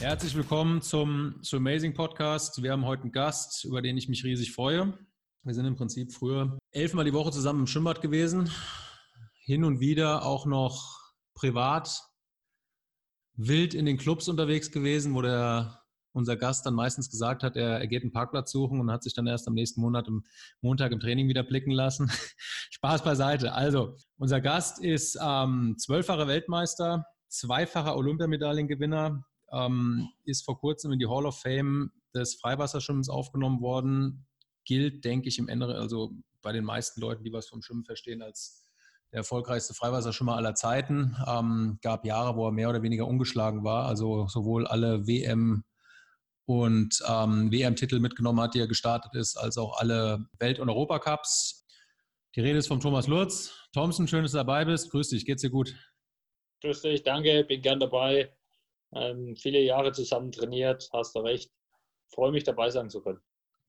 Herzlich willkommen zum, zum Amazing Podcast. Wir haben heute einen Gast, über den ich mich riesig freue. Wir sind im Prinzip früher elfmal die Woche zusammen im Schwimmbad gewesen. Hin und wieder auch noch privat wild in den Clubs unterwegs gewesen, wo der, unser Gast dann meistens gesagt hat, er, er geht einen Parkplatz suchen und hat sich dann erst am nächsten Monat im Montag im Training wieder blicken lassen. Spaß beiseite. Also, unser Gast ist ähm, zwölffacher Weltmeister, zweifacher Olympiamedaillengewinner, ähm, ist vor kurzem in die Hall of Fame des Freiwasserschwimmens aufgenommen worden. Gilt, denke ich, im Ende, also bei den meisten Leuten, die was vom Schwimmen verstehen, als der erfolgreichste Freiwasserschwimmer aller Zeiten. Ähm, gab Jahre, wo er mehr oder weniger ungeschlagen war, also sowohl alle WM und ähm, WM-Titel mitgenommen hat, die er gestartet ist, als auch alle Welt- und Europacups. Die Rede ist von Thomas Lurz. Thompson, schön, dass du dabei bist. Grüß dich, geht's dir gut? Grüß dich, danke, bin gern dabei. Ähm, viele Jahre zusammen trainiert, hast du recht. Freue mich dabei sein zu können.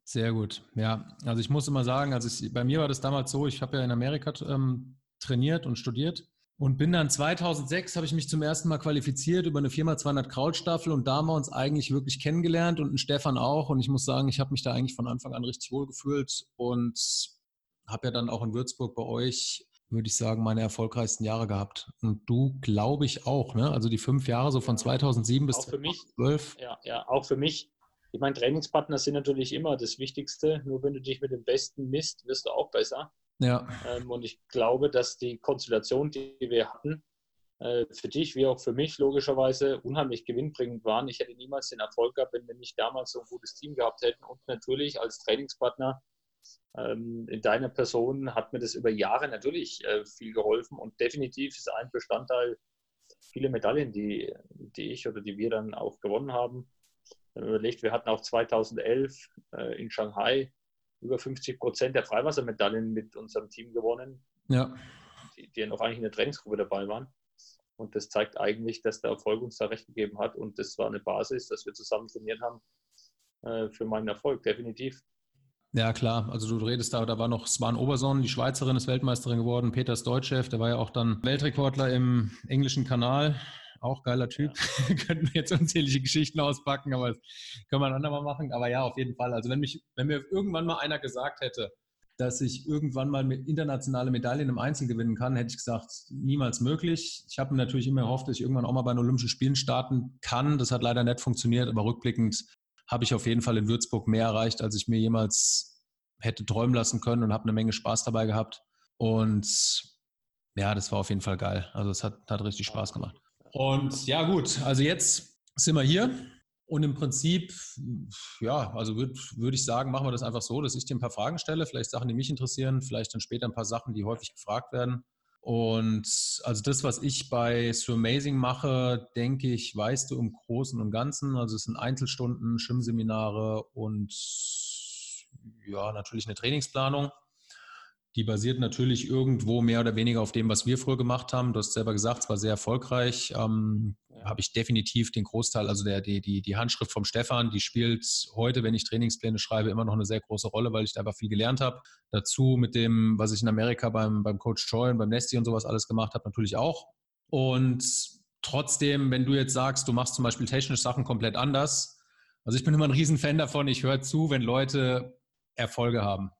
Sehr gut. Ja, also ich muss immer sagen, also ich, bei mir war das damals so, ich habe ja in Amerika ähm, trainiert und studiert und bin dann 2006 habe ich mich zum ersten Mal qualifiziert über eine Firma 200 Krautstaffel und da haben wir uns eigentlich wirklich kennengelernt und ein Stefan auch und ich muss sagen, ich habe mich da eigentlich von Anfang an richtig wohl gefühlt und habe ja dann auch in Würzburg bei euch würde ich sagen, meine erfolgreichsten Jahre gehabt. Und du, glaube ich, auch, ne? Also die fünf Jahre so von 2007 bis 2012. Ja, ja, auch für mich. Ich meine, Trainingspartner sind natürlich immer das Wichtigste. Nur wenn du dich mit dem Besten misst, wirst du auch besser. Ja. Ähm, und ich glaube, dass die Konstellation, die wir hatten, äh, für dich wie auch für mich logischerweise unheimlich gewinnbringend waren. Ich hätte niemals den Erfolg gehabt, wenn wir nicht damals so ein gutes Team gehabt hätten. Und natürlich als Trainingspartner ähm, in deiner Person hat mir das über Jahre natürlich äh, viel geholfen und definitiv ist ein Bestandteil viele Medaillen, die, die ich oder die wir dann auch gewonnen haben. Überlegt, wir hatten auch 2011 äh, in Shanghai über 50 Prozent der Freiwassermedaillen mit unserem Team gewonnen, ja. die, die noch eigentlich in der Trainingsgruppe dabei waren. Und das zeigt eigentlich, dass der Erfolg uns da recht gegeben hat. Und das war eine Basis, dass wir zusammen trainiert haben äh, für meinen Erfolg, definitiv. Ja, klar. Also du redest da, da war noch Swan Oberson, die Schweizerin ist Weltmeisterin geworden, Peter Stoitschew, der war ja auch dann Weltrekordler im englischen Kanal. Auch geiler Typ. Ja. Könnten wir jetzt unzählige Geschichten auspacken, aber das können wir ein andermal machen. Aber ja, auf jeden Fall. Also wenn mich, wenn mir irgendwann mal einer gesagt hätte, dass ich irgendwann mal internationale Medaillen im Einzel gewinnen kann, hätte ich gesagt, niemals möglich. Ich habe mir natürlich immer erhofft, dass ich irgendwann auch mal bei den Olympischen Spielen starten kann. Das hat leider nicht funktioniert, aber rückblickend habe ich auf jeden Fall in Würzburg mehr erreicht, als ich mir jemals hätte träumen lassen können und habe eine Menge Spaß dabei gehabt. Und ja, das war auf jeden Fall geil. Also es hat, hat richtig Spaß gemacht. Und ja, gut, also jetzt sind wir hier. Und im Prinzip, ja, also würde würd ich sagen, machen wir das einfach so, dass ich dir ein paar Fragen stelle, vielleicht Sachen, die mich interessieren, vielleicht dann später ein paar Sachen, die häufig gefragt werden. Und also das, was ich bei So Amazing mache, denke ich, weißt du im Großen und Ganzen. Also es sind Einzelstunden, Schwimmseminare und ja, natürlich eine Trainingsplanung. Die basiert natürlich irgendwo mehr oder weniger auf dem, was wir früher gemacht haben. Du hast selber gesagt, es war sehr erfolgreich. Ähm. Habe ich definitiv den Großteil, also der, die, die, die Handschrift vom Stefan, die spielt heute, wenn ich Trainingspläne schreibe, immer noch eine sehr große Rolle, weil ich da einfach viel gelernt habe. Dazu mit dem, was ich in Amerika beim, beim Coach Troy und beim Nesty und sowas alles gemacht habe, natürlich auch. Und trotzdem, wenn du jetzt sagst, du machst zum Beispiel technisch Sachen komplett anders, also ich bin immer ein Riesenfan davon, ich höre zu, wenn Leute Erfolge haben.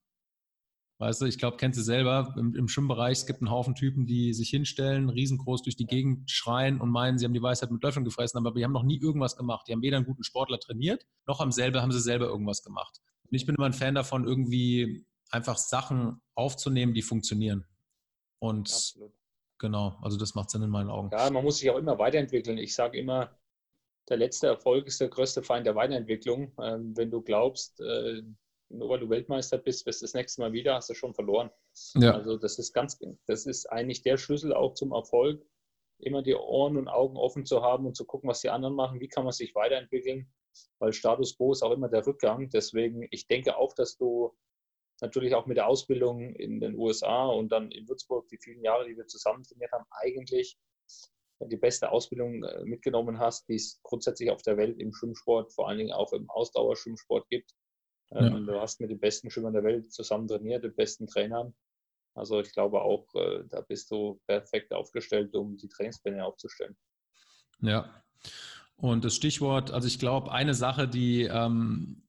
Weißt du, ich glaube, kennst du selber im, im Schwimmbereich, es gibt einen Haufen Typen, die sich hinstellen, riesengroß durch die Gegend schreien und meinen, sie haben die Weisheit mit Löffeln gefressen, aber die haben noch nie irgendwas gemacht. Die haben weder einen guten Sportler trainiert, noch haben, selber, haben sie selber irgendwas gemacht. Und ich bin immer ein Fan davon, irgendwie einfach Sachen aufzunehmen, die funktionieren. Und Absolut. genau, also das macht Sinn in meinen Augen. Ja, man muss sich auch immer weiterentwickeln. Ich sage immer, der letzte Erfolg ist der größte Feind der Weiterentwicklung. Ähm, wenn du glaubst, äh, nur weil du Weltmeister bist, wirst du das nächste Mal wieder, hast du schon verloren. Ja. Also das ist ganz, das ist eigentlich der Schlüssel auch zum Erfolg, immer die Ohren und Augen offen zu haben und zu gucken, was die anderen machen, wie kann man sich weiterentwickeln, weil Status quo ist auch immer der Rückgang. Deswegen, ich denke auch, dass du natürlich auch mit der Ausbildung in den USA und dann in Würzburg, die vielen Jahre, die wir zusammen trainiert haben, eigentlich die beste Ausbildung äh, mitgenommen hast, die es grundsätzlich auf der Welt im Schwimmsport, vor allen Dingen auch im Ausdauerschwimmsport gibt. Ja. Ähm, du hast mit den besten Schwimmern der Welt zusammen trainiert, den besten Trainern. Also ich glaube auch, äh, da bist du perfekt aufgestellt, um die Trainingspläne aufzustellen. Ja. Und das Stichwort, also ich glaube, eine Sache, die, ähm,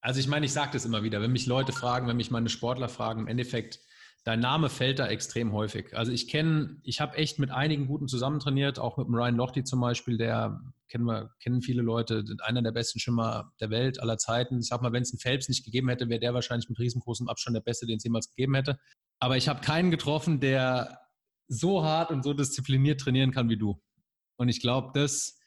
also ich meine, ich sage das immer wieder, wenn mich Leute fragen, wenn mich meine Sportler fragen, im Endeffekt, dein Name fällt da extrem häufig. Also ich kenne, ich habe echt mit einigen guten zusammen trainiert, auch mit dem Ryan Lochte zum Beispiel, der kennen wir, kennen viele Leute, einer der besten Schimmer der Welt aller Zeiten. Ich sag mal, wenn es einen Phelps nicht gegeben hätte, wäre der wahrscheinlich mit riesengroßem Abstand der Beste, den es jemals gegeben hätte. Aber ich habe keinen getroffen, der so hart und so diszipliniert trainieren kann wie du. Und ich glaube, das,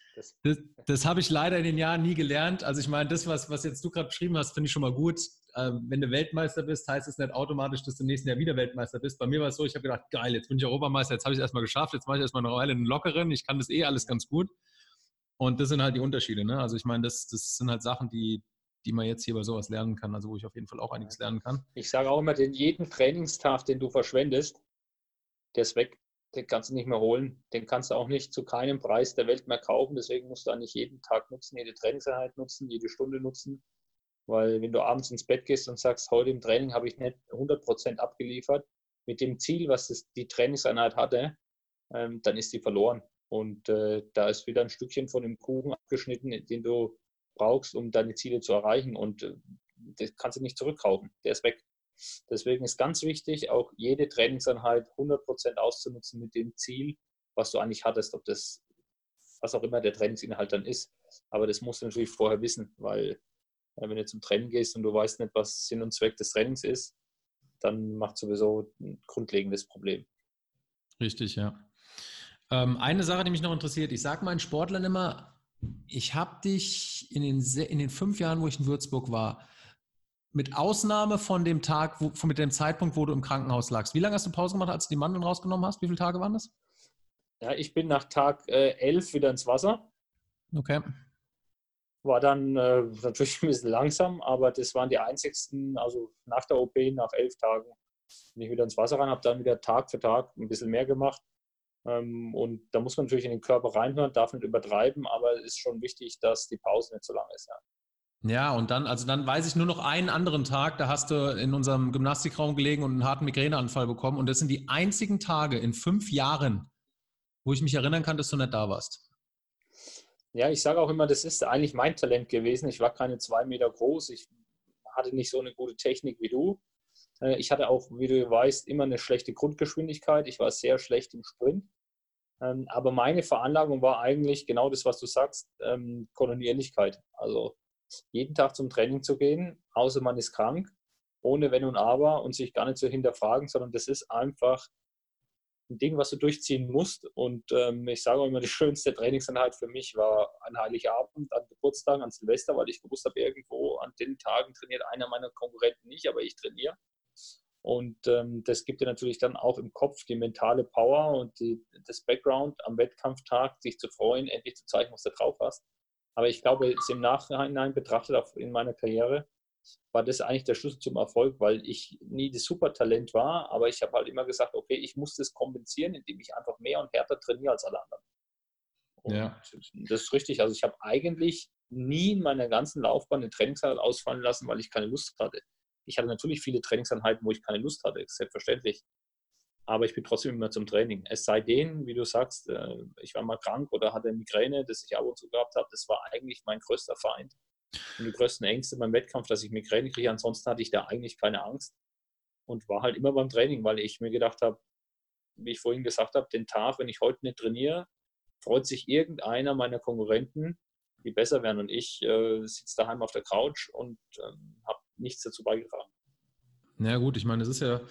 das, das habe ich leider in den Jahren nie gelernt. Also ich meine, das, was, was jetzt du gerade beschrieben hast, finde ich schon mal gut wenn du Weltmeister bist, heißt es nicht automatisch, dass du im nächsten Jahr wieder Weltmeister bist. Bei mir war es so, ich habe gedacht, geil, jetzt bin ich Europameister, jetzt habe ich es erstmal geschafft, jetzt mache ich erstmal eine Weile einen lockeren, ich kann das eh alles ganz gut. Und das sind halt die Unterschiede. Ne? Also ich meine, das, das sind halt Sachen, die, die man jetzt hier bei sowas lernen kann, also wo ich auf jeden Fall auch einiges lernen kann. Ich sage auch immer, den jeden Trainingstag, den du verschwendest, der ist weg. Den kannst du nicht mehr holen. Den kannst du auch nicht zu keinem Preis der Welt mehr kaufen. Deswegen musst du eigentlich jeden Tag nutzen, jede Trainingseinheit nutzen, jede Stunde nutzen. Weil wenn du abends ins Bett gehst und sagst, heute im Training habe ich nicht 100% abgeliefert, mit dem Ziel, was das, die Trainingseinheit hatte, ähm, dann ist die verloren. Und äh, da ist wieder ein Stückchen von dem Kuchen abgeschnitten, den du brauchst, um deine Ziele zu erreichen. Und äh, das kannst du nicht zurückkaufen. Der ist weg. Deswegen ist ganz wichtig, auch jede Trainingseinheit 100% auszunutzen mit dem Ziel, was du eigentlich hattest, ob das, was auch immer der Trainingsinhalt dann ist. Aber das musst du natürlich vorher wissen, weil wenn du zum Training gehst und du weißt nicht, was Sinn und Zweck des Trainings ist, dann macht sowieso ein grundlegendes Problem. Richtig, ja. Ähm, eine Sache, die mich noch interessiert, ich sage meinen Sportlern immer, ich habe dich in den, in den fünf Jahren, wo ich in Würzburg war, mit Ausnahme von dem Tag, wo, von mit dem Zeitpunkt, wo du im Krankenhaus lagst. Wie lange hast du Pause gemacht, als du die Mandeln rausgenommen hast? Wie viele Tage waren das? Ja, ich bin nach Tag äh, elf wieder ins Wasser. Okay. War dann äh, natürlich ein bisschen langsam, aber das waren die einzigsten, also nach der OP, nach elf Tagen, bin ich wieder ins Wasser rein, habe dann wieder Tag für Tag ein bisschen mehr gemacht. Ähm, und da muss man natürlich in den Körper reinhören, darf nicht übertreiben, aber es ist schon wichtig, dass die Pause nicht so lang ist. Ja. Ja, und dann, also dann weiß ich nur noch einen anderen Tag, da hast du in unserem Gymnastikraum gelegen und einen harten Migräneanfall bekommen. Und das sind die einzigen Tage in fünf Jahren, wo ich mich erinnern kann, dass du nicht da warst. Ja, ich sage auch immer, das ist eigentlich mein Talent gewesen. Ich war keine zwei Meter groß. Ich hatte nicht so eine gute Technik wie du. Äh, ich hatte auch, wie du weißt, immer eine schlechte Grundgeschwindigkeit. Ich war sehr schlecht im Sprint. Ähm, aber meine Veranlagung war eigentlich genau das, was du sagst, ähm, Kontinuierlichkeit. Also jeden Tag zum Training zu gehen, außer man ist krank, ohne Wenn und Aber und sich gar nicht zu hinterfragen, sondern das ist einfach ein Ding, was du durchziehen musst. Und ähm, ich sage immer, die schönste Trainingseinheit für mich war an Heiligabend, an Geburtstagen, an Silvester, weil ich gewusst habe, irgendwo an den Tagen trainiert einer meiner Konkurrenten nicht, aber ich trainiere. Und ähm, das gibt dir natürlich dann auch im Kopf die mentale Power und die, das Background am Wettkampftag, sich zu freuen, endlich zu zeigen, was du drauf hast. Aber ich glaube, jetzt im Nachhinein betrachtet, auch in meiner Karriere, war das eigentlich der Schlüssel zum Erfolg, weil ich nie das Supertalent war, aber ich habe halt immer gesagt, okay, ich muss das kompensieren, indem ich einfach mehr und härter trainiere als alle anderen. Und ja. das ist richtig. Also ich habe eigentlich nie in meiner ganzen Laufbahn eine Trainingseinheit ausfallen lassen, weil ich keine Lust hatte. Ich hatte natürlich viele Trainingseinheiten, wo ich keine Lust hatte, selbstverständlich. Aber ich bin trotzdem immer zum Training. Es sei denn, wie du sagst, äh, ich war mal krank oder hatte Migräne, das ich ab und zu gehabt habe. Das war eigentlich mein größter Feind und die größten Ängste beim Wettkampf, dass ich Migräne kriege. Ansonsten hatte ich da eigentlich keine Angst und war halt immer beim Training, weil ich mir gedacht habe, wie ich vorhin gesagt habe, den Tag, wenn ich heute nicht trainiere, freut sich irgendeiner meiner Konkurrenten, die besser werden und ich äh, sitze daheim auf der Couch und ähm, habe nichts dazu beigetragen. Na gut, ich meine, es ist ja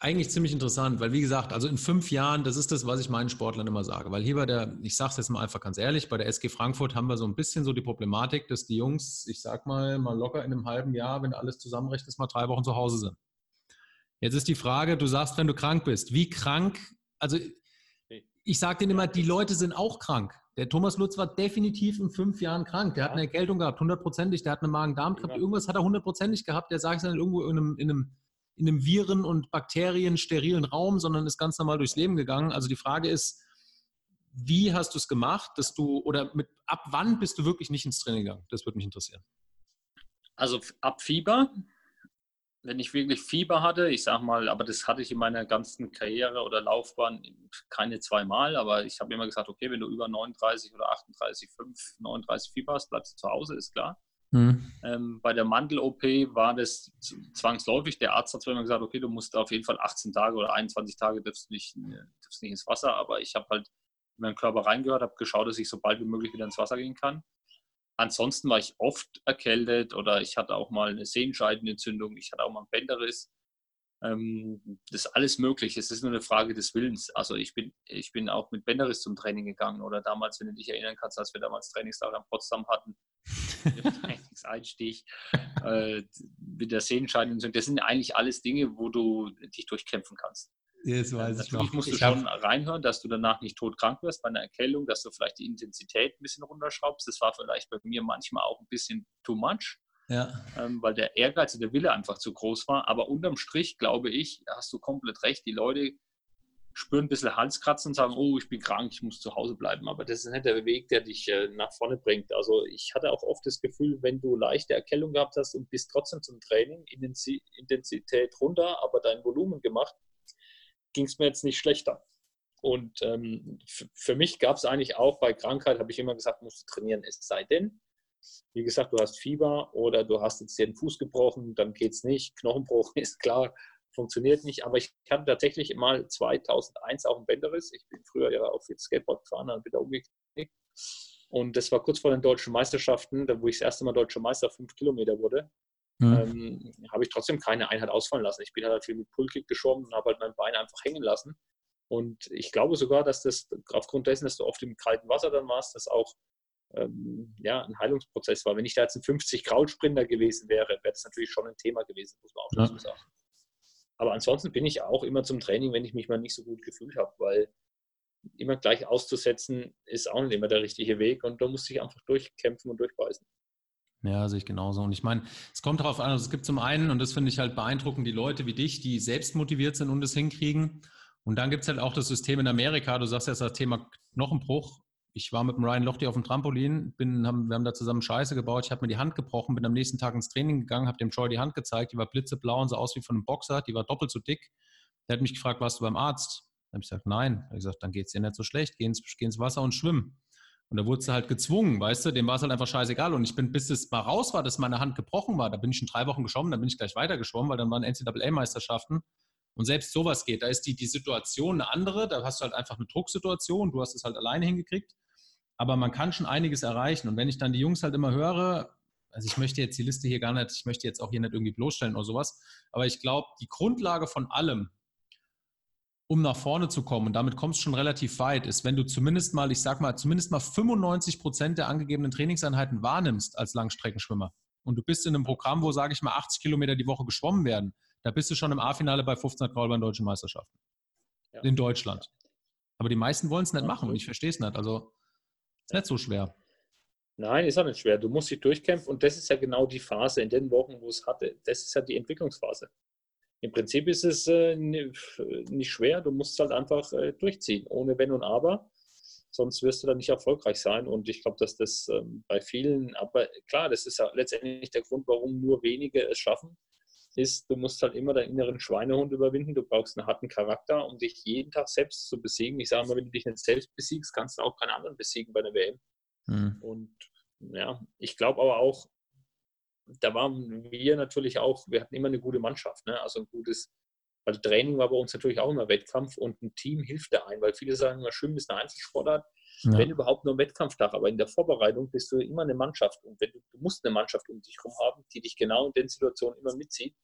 eigentlich ziemlich interessant, weil wie gesagt, also in fünf Jahren, das ist das, was ich meinen Sportlern immer sage. Weil hier bei der, ich sage es jetzt mal einfach ganz ehrlich, bei der SG Frankfurt haben wir so ein bisschen so die Problematik, dass die Jungs, ich sag mal, mal locker in einem halben Jahr, wenn alles zusammenrechnet, mal drei Wochen zu Hause sind. Jetzt ist die Frage, du sagst, wenn du krank bist, wie krank, also ich sage denen immer, die Leute sind auch krank. Der Thomas Lutz war definitiv in fünf Jahren krank. Der ja. hat eine Erkältung gehabt, hundertprozentig. Der hat eine Magen-Darm gehabt. Irgendwas hat er hundertprozentig gehabt. Der sage ich dann irgendwo in einem, in einem in einem Viren- und Bakterien sterilen Raum, sondern ist ganz normal durchs Leben gegangen. Also die Frage ist, wie hast du es gemacht, dass du oder mit ab wann bist du wirklich nicht ins Training gegangen? Das würde mich interessieren. Also ab Fieber, wenn ich wirklich Fieber hatte, ich sag mal, aber das hatte ich in meiner ganzen Karriere oder Laufbahn keine zweimal, aber ich habe immer gesagt, okay, wenn du über 39 oder 38, 5, 39 Fieber hast, bleibst du zu Hause, ist klar. Mhm. Ähm, bei der Mandel-OP war das zwangsläufig. Der Arzt hat zwar immer gesagt, okay, du musst auf jeden Fall 18 Tage oder 21 Tage darfst nicht, darfst nicht ins Wasser, aber ich habe halt in meinen Körper reingehört, habe geschaut, dass ich so bald wie möglich wieder ins Wasser gehen kann. Ansonsten war ich oft erkältet oder ich hatte auch mal eine Sehenscheidenentzündung, ich hatte auch mal einen Bänderriss. Ähm, das ist alles möglich. Es ist nur eine Frage des Willens. Also ich bin, ich bin auch mit Bänderriss zum Training gegangen oder damals, wenn du dich erinnern kannst, als wir damals Trainingslager in Potsdam hatten, Trainingseinstieg, äh, mit der Sehenscheidenentzündung. Das sind eigentlich alles Dinge, wo du dich durchkämpfen kannst. Jetzt weiß ich Natürlich musst du ich schon reinhören, dass du danach nicht todkrank wirst bei einer Erkältung, dass du vielleicht die Intensität ein bisschen runterschraubst. Das war vielleicht bei mir manchmal auch ein bisschen too much, ja. ähm, weil der Ehrgeiz und der Wille einfach zu groß war. Aber unterm Strich, glaube ich, hast du komplett recht. Die Leute spüren ein bisschen Halskratzen und sagen, oh, ich bin krank, ich muss zu Hause bleiben. Aber das ist nicht der Weg, der dich äh, nach vorne bringt. Also ich hatte auch oft das Gefühl, wenn du leichte Erkältung gehabt hast und bist trotzdem zum Training, Intensität runter, aber dein Volumen gemacht, ging es mir jetzt nicht schlechter. Und ähm, für mich gab es eigentlich auch bei Krankheit, habe ich immer gesagt, musst du trainieren, es sei denn, wie gesagt, du hast Fieber oder du hast jetzt den Fuß gebrochen, dann geht es nicht. Knochenbruch ist klar, funktioniert nicht. Aber ich hatte tatsächlich mal 2001 auch einen Bänderriss. Ich bin früher ja auch viel Skateboard gefahren und bin da umgeknickt. Und das war kurz vor den deutschen Meisterschaften, da wo ich das erste Mal deutscher Meister fünf Kilometer wurde mhm. ähm, habe ich trotzdem keine Einheit ausfallen lassen. Ich bin halt viel mit Pullkick geschwommen und habe halt mein Bein einfach hängen lassen. Und ich glaube sogar, dass das aufgrund dessen, dass du oft im kalten Wasser dann warst, das auch ähm, ja, ein Heilungsprozess war. Wenn ich da jetzt ein 50 Kraut Sprinter gewesen wäre, wäre das natürlich schon ein Thema gewesen, muss man auch dazu sagen. Aber ansonsten bin ich auch immer zum Training, wenn ich mich mal nicht so gut gefühlt habe, weil immer gleich auszusetzen ist auch nicht immer der richtige Weg und da muss ich einfach durchkämpfen und durchbeißen. Ja, sehe ich genauso. Und ich meine, es kommt darauf an, also es gibt zum einen, und das finde ich halt beeindruckend, die Leute wie dich, die selbst motiviert sind und es hinkriegen. Und dann gibt es halt auch das System in Amerika, du sagst jetzt das Thema Knochenbruch. Ich war mit dem Ryan Lochte auf dem Trampolin, bin, haben, wir haben da zusammen Scheiße gebaut, ich habe mir die Hand gebrochen, bin am nächsten Tag ins Training gegangen, habe dem Troy die Hand gezeigt, die war blitzeblau und sah aus wie von einem Boxer, die war doppelt so dick. Der hat mich gefragt, warst du beim Arzt? Da habe ich gesagt, nein. Er hat gesagt, dann geht es dir nicht so schlecht, geh ins, geh ins Wasser und schwimm. Und da wurde sie halt gezwungen, weißt du, dem war es halt einfach scheißegal. Und ich bin, bis es mal raus war, dass meine Hand gebrochen war, da bin ich schon drei Wochen geschwommen, dann bin ich gleich weiter geschwommen, weil dann waren NCAA-Meisterschaften. Und selbst sowas geht. Da ist die, die Situation eine andere, da hast du halt einfach eine Drucksituation, du hast es halt alleine hingekriegt. Aber man kann schon einiges erreichen. Und wenn ich dann die Jungs halt immer höre, also ich möchte jetzt die Liste hier gar nicht, ich möchte jetzt auch hier nicht irgendwie bloßstellen oder sowas, aber ich glaube, die Grundlage von allem, um nach vorne zu kommen, und damit kommst du schon relativ weit, ist, wenn du zumindest mal, ich sag mal, zumindest mal 95 Prozent der angegebenen Trainingseinheiten wahrnimmst als Langstreckenschwimmer. Und du bist in einem Programm, wo, sage ich mal, 80 Kilometer die Woche geschwommen werden. Da bist du schon im A-Finale bei 1500 Graul bei den deutschen Meisterschaften. Ja. In Deutschland. Aber die meisten wollen es nicht machen und ich verstehe es nicht. Also, ist nicht so schwer. Nein, ist auch nicht schwer. Du musst dich durchkämpfen und das ist ja genau die Phase in den Wochen, wo es hatte. Das ist ja die Entwicklungsphase. Im Prinzip ist es äh, nicht schwer, du musst es halt einfach äh, durchziehen, ohne Wenn und Aber. Sonst wirst du dann nicht erfolgreich sein. Und ich glaube, dass das ähm, bei vielen, aber klar, das ist ja letztendlich der Grund, warum nur wenige es schaffen, ist, du musst halt immer deinen inneren Schweinehund überwinden. Du brauchst einen harten Charakter, um dich jeden Tag selbst zu besiegen. Ich sage mal, wenn du dich nicht selbst besiegst, kannst du auch keinen anderen besiegen bei der WM. Mhm. Und ja, ich glaube aber auch, da waren wir natürlich auch, wir hatten immer eine gute Mannschaft, ne? also ein gutes, also Training war bei uns natürlich auch immer Wettkampf und ein Team hilft da ein, weil viele sagen immer, Schwimmen ist eine Einzelsportart, ja. wenn überhaupt nur ein Wettkampftag, aber in der Vorbereitung bist du immer eine Mannschaft und wenn du, du musst eine Mannschaft um dich herum haben, die dich genau in den Situationen immer mitzieht.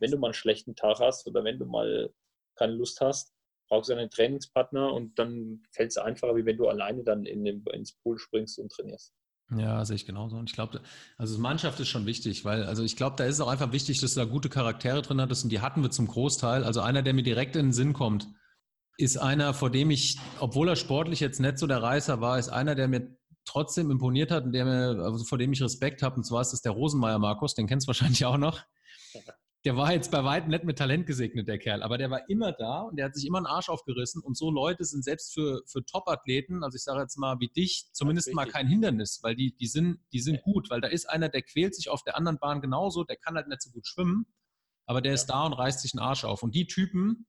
Wenn du mal einen schlechten Tag hast oder wenn du mal keine Lust hast, brauchst du einen Trainingspartner und dann fällt es einfacher, wie wenn du alleine dann in den, ins Pool springst und trainierst. Ja, sehe ich genauso. Und ich glaube, also Mannschaft ist schon wichtig, weil, also ich glaube, da ist es auch einfach wichtig, dass du da gute Charaktere drin hattest und die hatten wir zum Großteil. Also einer, der mir direkt in den Sinn kommt, ist einer, vor dem ich, obwohl er sportlich jetzt nicht so der Reißer war, ist einer, der mir trotzdem imponiert hat und der mir, also vor dem ich Respekt habe. Und zwar ist das der Rosenmeier Markus, den kennst du wahrscheinlich auch noch der war jetzt bei weitem nicht mit Talent gesegnet, der Kerl, aber der war immer da und der hat sich immer einen Arsch aufgerissen. Und so Leute sind selbst für, für Top-Athleten, also ich sage jetzt mal wie dich, zumindest mal kein Hindernis, weil die, die sind, die sind gut, weil da ist einer, der quält sich auf der anderen Bahn genauso, der kann halt nicht so gut schwimmen, aber der ist da und reißt sich den Arsch auf. Und die Typen,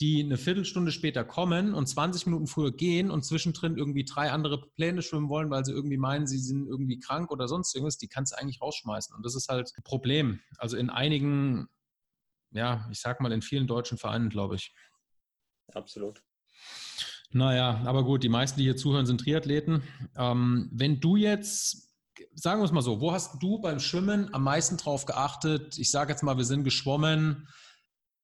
die eine Viertelstunde später kommen und 20 Minuten früher gehen und zwischendrin irgendwie drei andere Pläne schwimmen wollen, weil sie irgendwie meinen, sie sind irgendwie krank oder sonst irgendwas, die kannst du eigentlich rausschmeißen. Und das ist halt ein Problem. Also in einigen, ja, ich sag mal in vielen deutschen Vereinen, glaube ich. Absolut. Naja, aber gut, die meisten, die hier zuhören, sind Triathleten. Ähm, wenn du jetzt, sagen wir es mal so, wo hast du beim Schwimmen am meisten drauf geachtet? Ich sage jetzt mal, wir sind geschwommen,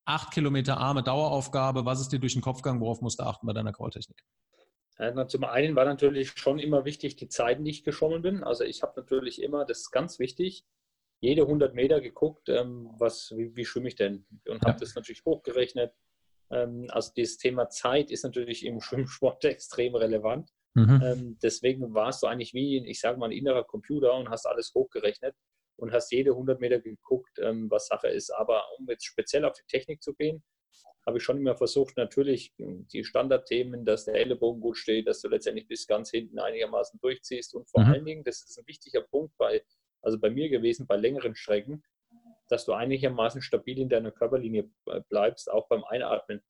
acht Kilometer arme Daueraufgabe. Was ist dir durch den Kopf gegangen? Worauf musst du achten bei deiner Crawltechnik? Ja, zum einen war natürlich schon immer wichtig die Zeiten, die ich geschwommen bin. Also ich habe natürlich immer, das ist ganz wichtig, jede 100 Meter geguckt, ähm, was, wie, wie schwimme ich denn? Und habe das natürlich hochgerechnet. Ähm, also dieses Thema Zeit ist natürlich im Schwimmsport extrem relevant. Mhm. Ähm, deswegen warst du eigentlich wie, ich sage mal, ein innerer Computer und hast alles hochgerechnet und hast jede 100 Meter geguckt, ähm, was Sache ist. Aber um jetzt speziell auf die Technik zu gehen, habe ich schon immer versucht, natürlich die Standardthemen, dass der Ellenbogen gut steht, dass du letztendlich bis ganz hinten einigermaßen durchziehst und vor mhm. allen Dingen, das ist ein wichtiger Punkt bei, also bei mir gewesen, bei längeren Strecken, dass du einigermaßen stabil in deiner Körperlinie bleibst, auch beim Einatmen.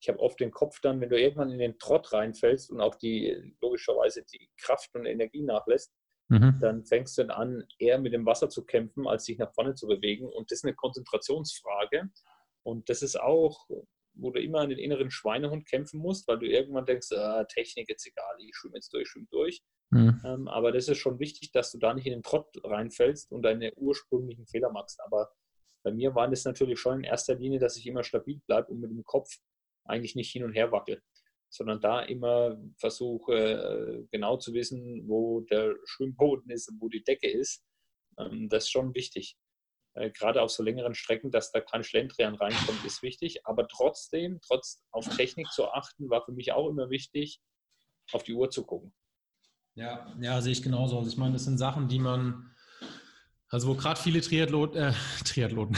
Ich habe oft den Kopf dann, wenn du irgendwann in den Trott reinfällst und auch die logischerweise die Kraft und Energie nachlässt, mhm. dann fängst du dann an, eher mit dem Wasser zu kämpfen, als dich nach vorne zu bewegen. Und das ist eine Konzentrationsfrage. Und das ist auch, wo du immer an den inneren Schweinehund kämpfen musst, weil du irgendwann denkst, ah, Technik jetzt egal, ich schwimme jetzt durch, schwimme durch. Mhm. Ähm, aber das ist schon wichtig, dass du da nicht in den Trott reinfällst und deine ursprünglichen Fehler machst. Aber bei mir war das natürlich schon in erster Linie, dass ich immer stabil bleibe und mit dem Kopf eigentlich nicht hin und her wackel sondern da immer versuche äh, genau zu wissen, wo der Schwimmboden ist und wo die Decke ist. Ähm, das ist schon wichtig. Äh, gerade auf so längeren Strecken, dass da kein Schlendrian reinkommt, ist wichtig. Aber trotzdem, trotz auf Technik zu achten, war für mich auch immer wichtig, auf die Uhr zu gucken. Ja, ja, sehe ich genauso. Also ich meine, das sind Sachen, die man, also wo gerade viele Triathlon, äh, Triathleten,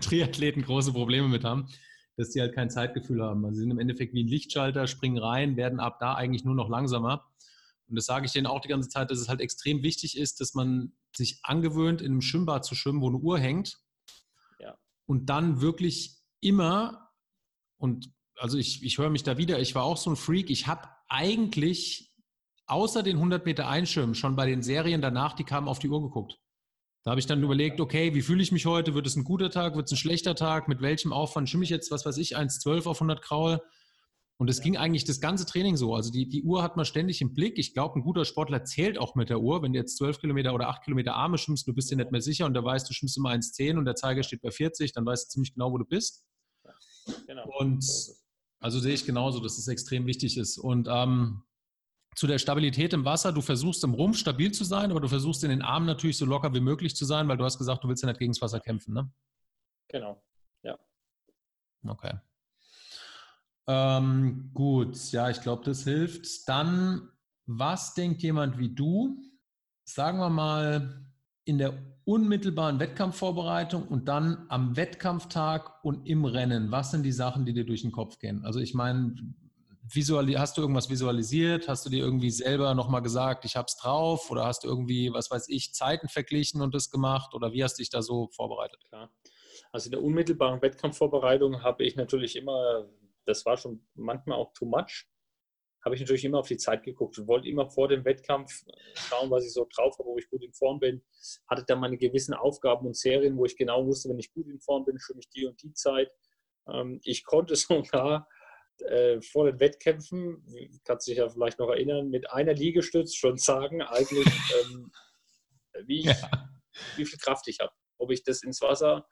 Triathleten große Probleme mit haben, dass die halt kein Zeitgefühl haben. Also sie sind im Endeffekt wie ein Lichtschalter, springen rein, werden ab da eigentlich nur noch langsamer. Und das sage ich denen auch die ganze Zeit, dass es halt extrem wichtig ist, dass man sich angewöhnt, in einem Schwimmbad zu schwimmen, wo eine Uhr hängt. Ja. Und dann wirklich immer, und also ich, ich höre mich da wieder, ich war auch so ein Freak, ich habe eigentlich außer den 100 Meter Einschirmen schon bei den Serien danach, die kamen, auf die Uhr geguckt. Da habe ich dann überlegt, okay, wie fühle ich mich heute? Wird es ein guter Tag? Wird es ein schlechter Tag? Mit welchem Aufwand schimme ich jetzt, was weiß ich, 1,12 auf 100 Kraul? Und es ging eigentlich das ganze Training so. Also die, die Uhr hat man ständig im Blick. Ich glaube, ein guter Sportler zählt auch mit der Uhr. Wenn du jetzt 12 Kilometer oder 8 Kilometer Arme schwimmst, du bist dir nicht mehr sicher und da weißt du, schwimmst immer 1,10 und der Zeiger steht bei 40, dann weißt du ziemlich genau, wo du bist. Genau. Und also sehe ich genauso, dass es extrem wichtig ist. Und ähm, zu der Stabilität im Wasser. Du versuchst im Rumpf stabil zu sein, aber du versuchst in den Armen natürlich so locker wie möglich zu sein, weil du hast gesagt, du willst ja nicht gegen das Wasser kämpfen, ne? Genau, ja. Okay. Ähm, gut, ja, ich glaube, das hilft. Dann, was denkt jemand wie du, sagen wir mal, in der unmittelbaren Wettkampfvorbereitung und dann am Wettkampftag und im Rennen? Was sind die Sachen, die dir durch den Kopf gehen? Also ich meine, hast du irgendwas visualisiert? Hast du dir irgendwie selber nochmal gesagt, ich habe es drauf? Oder hast du irgendwie, was weiß ich, Zeiten verglichen und das gemacht? Oder wie hast du dich da so vorbereitet? Klar. Also in der unmittelbaren Wettkampfvorbereitung habe ich natürlich immer, das war schon manchmal auch too much, habe ich natürlich immer auf die Zeit geguckt und wollte immer vor dem Wettkampf schauen, was ich so drauf habe, wo ich gut in Form bin. Hatte dann meine gewissen Aufgaben und Serien, wo ich genau wusste, wenn ich gut in Form bin, schwimme ich die und die Zeit. Ähm, ich konnte sogar äh, vor den Wettkämpfen, kannst du dich ja vielleicht noch erinnern, mit einer Liegestütz schon sagen, eigentlich, ähm, wie, ich, ja. wie viel Kraft ich habe. Ob ich das ins Wasser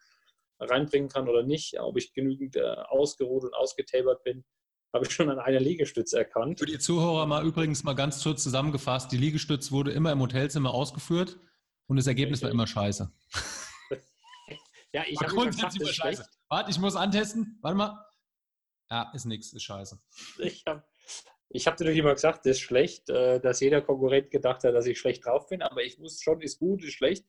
reinbringen kann oder nicht, ob ich genügend äh, ausgeruht und ausgetabert bin, habe ich schon an einer Liegestütze erkannt. Für die Zuhörer mal übrigens mal ganz kurz zusammengefasst, die Liegestütze wurde immer im Hotelzimmer ausgeführt und das Ergebnis war immer scheiße. ja, ich habe gesagt, das scheiße. Warte, ich muss antesten. Warte mal. Ja, ist nichts, ist scheiße. Ich habe ich hab dir doch immer gesagt, das ist schlecht, äh, dass jeder Konkurrent gedacht hat, dass ich schlecht drauf bin, aber ich wusste schon, ist gut, ist schlecht.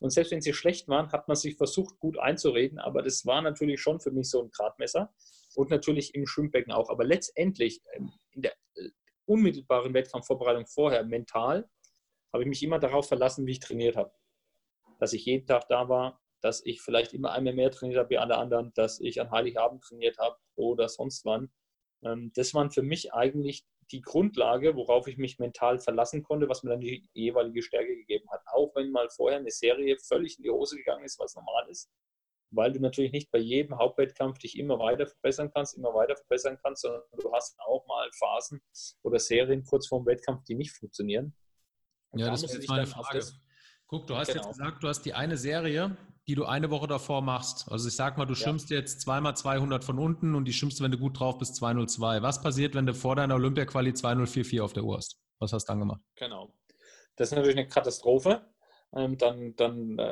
Und selbst wenn sie schlecht waren, hat man sich versucht, gut einzureden, aber das war natürlich schon für mich so ein Gradmesser und natürlich im Schwimmbecken auch. Aber letztendlich ähm, in der äh, unmittelbaren Wettkampfvorbereitung vorher mental habe ich mich immer darauf verlassen, wie ich trainiert habe. Dass ich jeden Tag da war, dass ich vielleicht immer einmal mehr trainiert habe wie alle anderen, dass ich an Heiligabend trainiert habe oder sonst wann. Ähm, das waren für mich eigentlich die Grundlage, worauf ich mich mental verlassen konnte, was mir dann die jeweilige Stärke gegeben hat. Auch wenn mal vorher eine Serie völlig in die Hose gegangen ist, was normal ist, weil du natürlich nicht bei jedem Hauptwettkampf dich immer weiter verbessern kannst, immer weiter verbessern kannst, sondern du hast auch mal Phasen oder Serien kurz vor dem Wettkampf, die nicht funktionieren. Und ja, da das ist meine Frage. Guck, du hast genau. jetzt gesagt, du hast die eine Serie, die du eine Woche davor machst. Also ich sag mal, du ja. jetzt zweimal 200 von unten und die schimpfst, wenn du gut drauf bist, 202. Was passiert, wenn du vor deiner Olympia-Quali 2044 auf der Uhr hast? Was hast du dann gemacht? Genau. Das ist natürlich eine Katastrophe. Ähm, dann, dann äh,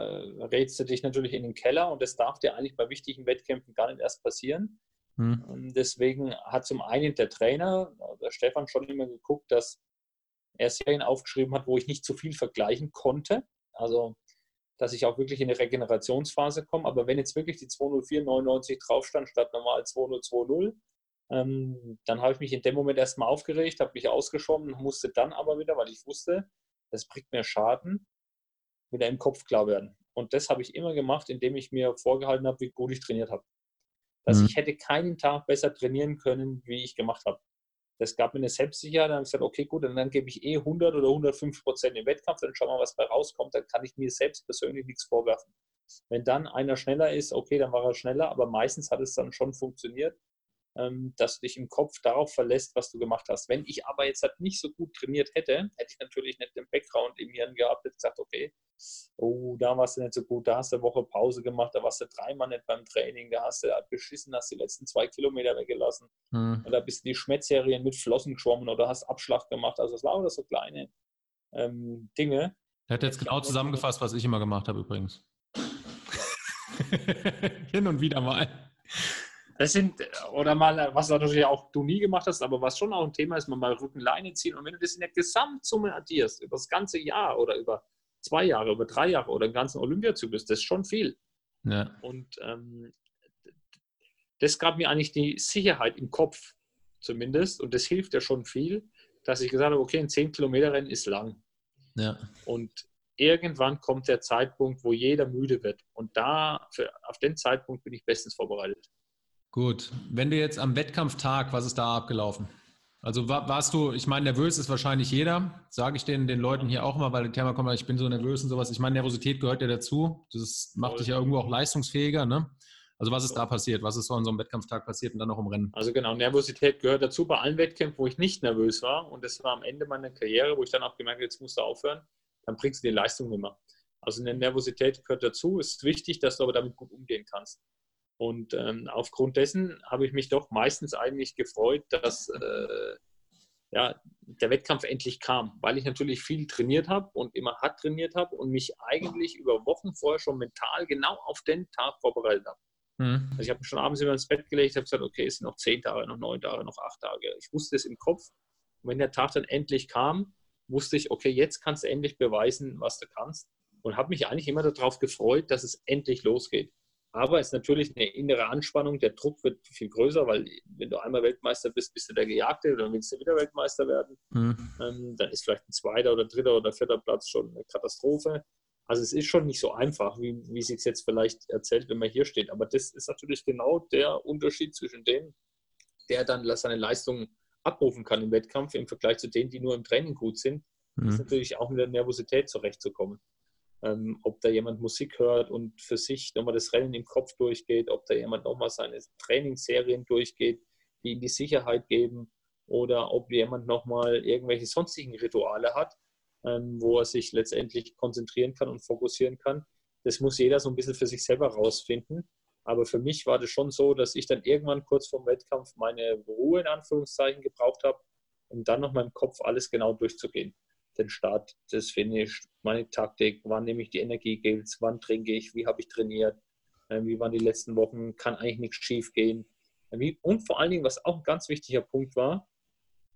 rätst du dich natürlich in den Keller und das darf dir eigentlich bei wichtigen Wettkämpfen gar nicht erst passieren. Hm. Deswegen hat zum einen der Trainer, der Stefan, schon immer geguckt, dass er Serien aufgeschrieben hat, wo ich nicht zu viel vergleichen konnte. Also dass ich auch wirklich in eine Regenerationsphase komme. Aber wenn jetzt wirklich die 204,99 drauf stand, statt normal 202,0, ähm, dann habe ich mich in dem Moment erstmal aufgeregt, habe mich ausgeschwommen, musste dann aber wieder, weil ich wusste, das bringt mir Schaden, wieder im Kopf klar werden. Und das habe ich immer gemacht, indem ich mir vorgehalten habe, wie gut ich trainiert habe. Dass mhm. ich hätte keinen Tag besser trainieren können, wie ich gemacht habe. Das gab mir eine Selbstsicherheit. Dann habe ich gesagt, okay, gut, und dann gebe ich eh 100 oder 105 Prozent im Wettkampf, dann schauen wir mal, was bei rauskommt. Dann kann ich mir selbst persönlich nichts vorwerfen. Wenn dann einer schneller ist, okay, dann war er schneller, aber meistens hat es dann schon funktioniert. Ähm, dass du dich im Kopf darauf verlässt, was du gemacht hast. Wenn ich aber jetzt halt nicht so gut trainiert hätte, hätte ich natürlich nicht den Background im Hirn gehabt, hätte gesagt, okay, oh, da warst du nicht so gut, da hast du eine Woche Pause gemacht, da warst du dreimal nicht beim Training, da hast du halt beschissen, hast die letzten zwei Kilometer weggelassen. Mhm. Oder bist du die Schmettserien mit Flossen geschwommen oder hast Abschlag gemacht. Also es waren oder so kleine ähm, Dinge. Er hat jetzt genau zusammengefasst, was ich immer gemacht habe übrigens. Hin und wieder mal. Das sind, oder mal, was natürlich auch du nie gemacht hast, aber was schon auch ein Thema ist, man mal Rückenleine ziehen. Und wenn du das in der Gesamtsumme addierst, über das ganze Jahr oder über zwei Jahre, über drei Jahre oder den ganzen Olympiazyklus, das ist schon viel. Ja. Und ähm, das gab mir eigentlich die Sicherheit im Kopf zumindest. Und das hilft ja schon viel, dass ich gesagt habe, okay, ein 10 Kilometer Rennen ist lang. Ja. Und irgendwann kommt der Zeitpunkt, wo jeder müde wird. Und da, für, auf den Zeitpunkt bin ich bestens vorbereitet. Gut, wenn du jetzt am Wettkampftag, was ist da abgelaufen? Also war, warst du, ich meine, nervös ist wahrscheinlich jeder, sage ich den, den Leuten hier auch immer, weil der Thema kommt, ich bin so nervös und sowas. Ich meine, Nervosität gehört ja dazu. Das macht Voll. dich ja irgendwo auch leistungsfähiger, ne? Also was ist da passiert? Was ist so an so einem Wettkampftag passiert und dann noch im Rennen? Also genau, Nervosität gehört dazu bei allen Wettkämpfen, wo ich nicht nervös war. Und das war am Ende meiner Karriere, wo ich dann auch gemerkt habe, jetzt musst du aufhören, dann bringst du die Leistung nicht mehr. Also eine Nervosität gehört dazu. Es ist wichtig, dass du aber damit gut umgehen kannst. Und ähm, aufgrund dessen habe ich mich doch meistens eigentlich gefreut, dass äh, ja, der Wettkampf endlich kam, weil ich natürlich viel trainiert habe und immer hart trainiert habe und mich eigentlich über Wochen vorher schon mental genau auf den Tag vorbereitet habe. Mhm. Also ich habe mich schon abends immer ins Bett gelegt, habe gesagt, okay, es sind noch zehn Tage, noch neun Tage, noch acht Tage. Ich wusste es im Kopf. Und wenn der Tag dann endlich kam, wusste ich, okay, jetzt kannst du endlich beweisen, was du kannst. Und habe mich eigentlich immer darauf gefreut, dass es endlich losgeht. Aber es ist natürlich eine innere Anspannung. Der Druck wird viel größer, weil wenn du einmal Weltmeister bist, bist du der Gejagte oder willst du wieder Weltmeister werden. Mhm. Ähm, dann ist vielleicht ein zweiter oder dritter oder vierter Platz schon eine Katastrophe. Also es ist schon nicht so einfach, wie, wie sich jetzt vielleicht erzählt, wenn man hier steht. Aber das ist natürlich genau der Unterschied zwischen dem, der dann seine Leistung abrufen kann im Wettkampf im Vergleich zu denen, die nur im Training gut sind. Mhm. ist natürlich auch mit der Nervosität zurechtzukommen ähm, ob da jemand Musik hört und für sich nochmal das Rennen im Kopf durchgeht, ob da jemand nochmal seine Trainingsserien durchgeht, die ihm die Sicherheit geben oder ob jemand nochmal irgendwelche sonstigen Rituale hat, ähm, wo er sich letztendlich konzentrieren kann und fokussieren kann. Das muss jeder so ein bisschen für sich selber rausfinden. Aber für mich war das schon so, dass ich dann irgendwann kurz vorm Wettkampf meine Ruhe in Anführungszeichen gebraucht habe, um dann noch meinem Kopf alles genau durchzugehen den Start, das Finish, meine Taktik, wann nehme ich die Energiegels, wann trinke ich, wie habe ich trainiert, äh, wie waren die letzten Wochen, kann eigentlich nichts schief gehen. und vor allen Dingen, was auch ein ganz wichtiger Punkt war,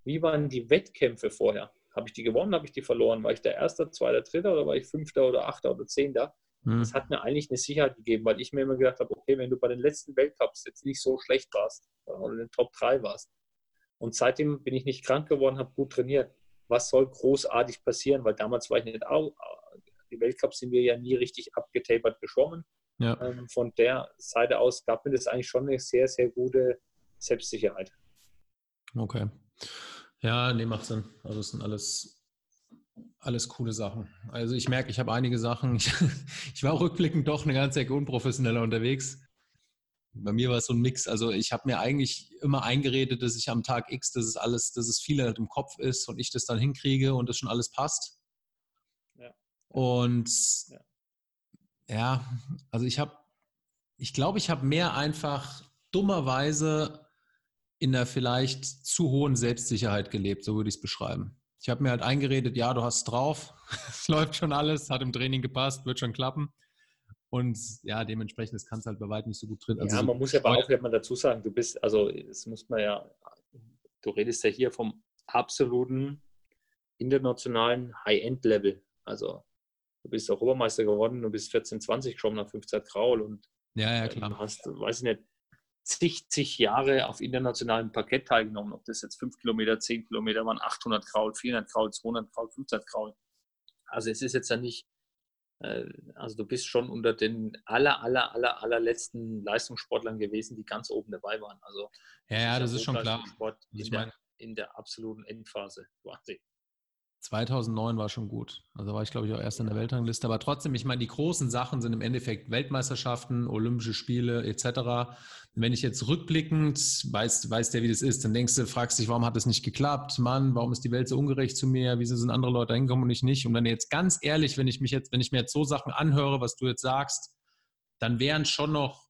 wie waren die Wettkämpfe vorher? Habe ich die gewonnen, habe ich die verloren? War ich der Erste, Zweiter, Dritter oder war ich Fünfter oder Achter oder Zehnter? Mhm. Das hat mir eigentlich eine Sicherheit gegeben, weil ich mir immer gedacht habe, okay, wenn du bei den letzten Weltcups jetzt nicht so schlecht warst oder in den Top 3 warst und seitdem bin ich nicht krank geworden, habe gut trainiert, was soll großartig passieren, weil damals war ich nicht auch, die Weltcups sind wir ja nie richtig abgetapert geschwommen. Ja. Ähm, von der Seite aus gab mir das eigentlich schon eine sehr, sehr gute Selbstsicherheit. Okay. Ja, nee, macht Sinn. Also es sind alles, alles coole Sachen. Also ich merke, ich habe einige Sachen. Ich, ich war rückblickend doch eine ganze Ecke unprofessioneller unterwegs. Bei mir war es so ein Mix. Also ich habe mir eigentlich immer eingeredet, dass ich am Tag X, dass es alles, dass es viel halt im Kopf ist und ich das dann hinkriege und das schon alles passt. Ja. Und ja, ja also ich habe, ich glaube, ich habe mehr einfach dummerweise in einer vielleicht zu hohen Selbstsicherheit gelebt, so würde ich es beschreiben. Ich habe mir halt eingeredet, ja, du hast es drauf, es läuft schon alles, hat im Training gepasst, wird schon klappen. Und ja, dementsprechend, das kannst du halt bei weitem nicht so gut drin. Also ja, man muss ja aber auch mal dazu sagen, du bist, also das muss man ja, du redest ja hier vom absoluten internationalen High-End-Level. Also du bist auch Obermeister geworden, du bist 14, 20 schon nach 15 Kraul und ja, ja, klar. hast, weiß ich nicht, zig, zig Jahre auf internationalem Parkett teilgenommen. Ob das jetzt 5 Kilometer, 10 Kilometer waren, 800 Kraul, 400 Kraul, 200 Kraul, 500 Kraul. Also es ist jetzt ja nicht also du bist schon unter den aller, aller, aller, allerletzten Leistungssportlern gewesen, die ganz oben dabei waren. Also ja, ja, das ist schon klar. Sport in, der, in der absoluten Endphase. Wahnsinn. 2009 war schon gut. Also war ich, glaube ich, auch erst in der Weltrangliste. Aber trotzdem, ich meine, die großen Sachen sind im Endeffekt Weltmeisterschaften, Olympische Spiele etc. Wenn ich jetzt rückblickend, weiß, weiß der, wie das ist, dann denkst du, fragst dich, warum hat das nicht geklappt? Mann, warum ist die Welt so ungerecht zu mir? Wieso sind andere Leute hingekommen und ich nicht? Und dann jetzt ganz ehrlich, wenn ich mich jetzt, wenn ich mir jetzt so Sachen anhöre, was du jetzt sagst, dann wären schon noch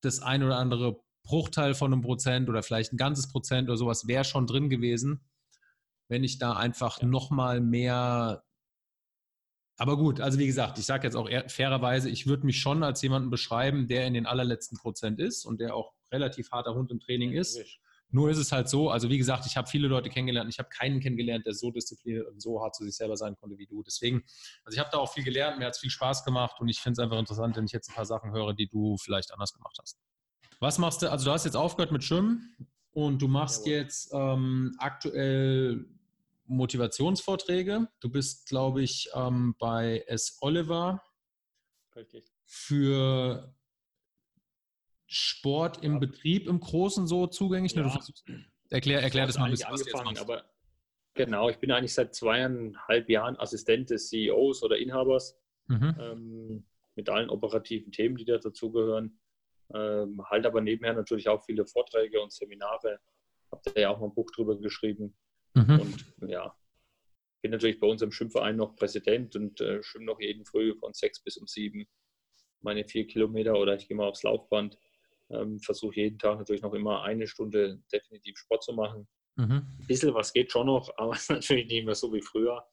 das ein oder andere Bruchteil von einem Prozent oder vielleicht ein ganzes Prozent oder sowas wäre schon drin gewesen wenn ich da einfach ja. nochmal mehr. Aber gut, also wie gesagt, ich sage jetzt auch fairerweise, ich würde mich schon als jemanden beschreiben, der in den allerletzten Prozent ist und der auch relativ harter Hund im Training ja, ist. Nur ist es halt so, also wie gesagt, ich habe viele Leute kennengelernt, ich habe keinen kennengelernt, der so diszipliniert und so hart zu sich selber sein konnte wie du. Deswegen, also ich habe da auch viel gelernt, mir hat es viel Spaß gemacht und ich finde es einfach interessant, wenn ich jetzt ein paar Sachen höre, die du vielleicht anders gemacht hast. Was machst du, also du hast jetzt aufgehört mit Schwimmen und du machst Jawohl. jetzt ähm, aktuell Motivationsvorträge. Du bist, glaube ich, ähm, bei S. Oliver Richtig. für Sport im ja. Betrieb im Großen so zugänglich. Ja. erklär, erklär das mal ein bisschen, was du jetzt machst. Aber genau, ich bin eigentlich seit zweieinhalb Jahren Assistent des CEOs oder Inhabers mhm. ähm, mit allen operativen Themen, die da dazugehören. Ähm, halt aber nebenher natürlich auch viele Vorträge und Seminare. Habt ihr ja auch mal ein Buch drüber geschrieben. Mhm. Und ja, bin natürlich bei uns im Schwimmverein noch Präsident und äh, schwimme noch jeden Früh von sechs bis um sieben meine vier Kilometer oder ich gehe mal aufs Laufband. Ähm, Versuche jeden Tag natürlich noch immer eine Stunde definitiv Sport zu machen. Mhm. Ein bisschen was geht schon noch, aber natürlich nicht mehr so wie früher.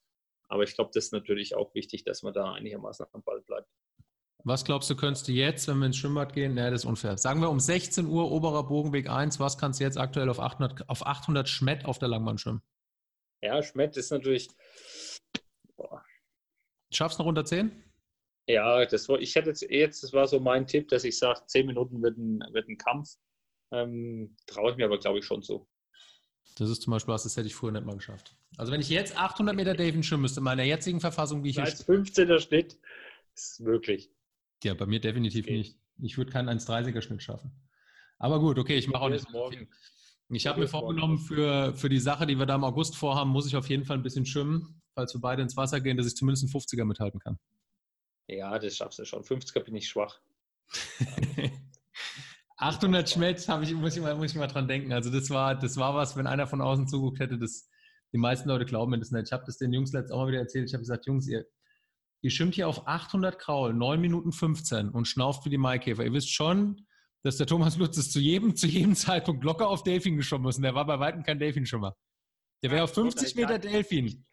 Aber ich glaube, das ist natürlich auch wichtig, dass man da einigermaßen am Ball. Was glaubst du, könntest du jetzt, wenn wir ins Schwimmbad gehen? Nee, das ist unfair. Sagen wir um 16 Uhr, oberer Bogenweg 1, was kannst du jetzt aktuell auf 800, auf 800 Schmett auf der Langbahn schwimmen? Ja, Schmett ist natürlich. Boah. Schaffst du noch unter 10? Ja, das war, ich hätte jetzt, jetzt, das war so mein Tipp, dass ich sage, 10 Minuten wird ein, wird ein Kampf. Ähm, Traue ich mir aber, glaube ich, schon so. Das ist zum Beispiel was, das hätte ich früher nicht mal geschafft. Also wenn ich jetzt 800 Meter Davin schwimmen müsste, in meiner jetzigen Verfassung, wie ich Als 15er Schnitt ist möglich. Ja, bei mir definitiv okay. nicht. Ich würde keinen 1,30er Schnitt schaffen. Aber gut, okay, ich mache auch nicht. Morgen. Ich habe mir vorgenommen, für, für die Sache, die wir da im August vorhaben, muss ich auf jeden Fall ein bisschen schwimmen, falls wir beide ins Wasser gehen, dass ich zumindest einen 50er mithalten kann. Ja, das schaffst du schon. 50er bin ich schwach. 800 Schmelz habe ich, muss ich, mal, muss ich mal dran denken. Also das war, das war was, wenn einer von außen zuguckt hätte, das, die meisten Leute glauben mir das nicht. Ich habe das den Jungs letztes auch mal wieder erzählt. Ich habe gesagt, Jungs, ihr, ihr schwimmt hier auf 800 Kraul, 9 Minuten 15 und schnauft wie die Maikäfer. Ihr wisst schon, dass der Thomas Lutz es zu jedem, zu jedem Zeitpunkt locker auf Delfin geschwommen ist. Und der war bei weitem kein Delfinschwimmer. Der wäre auf 50 Meter Delfin,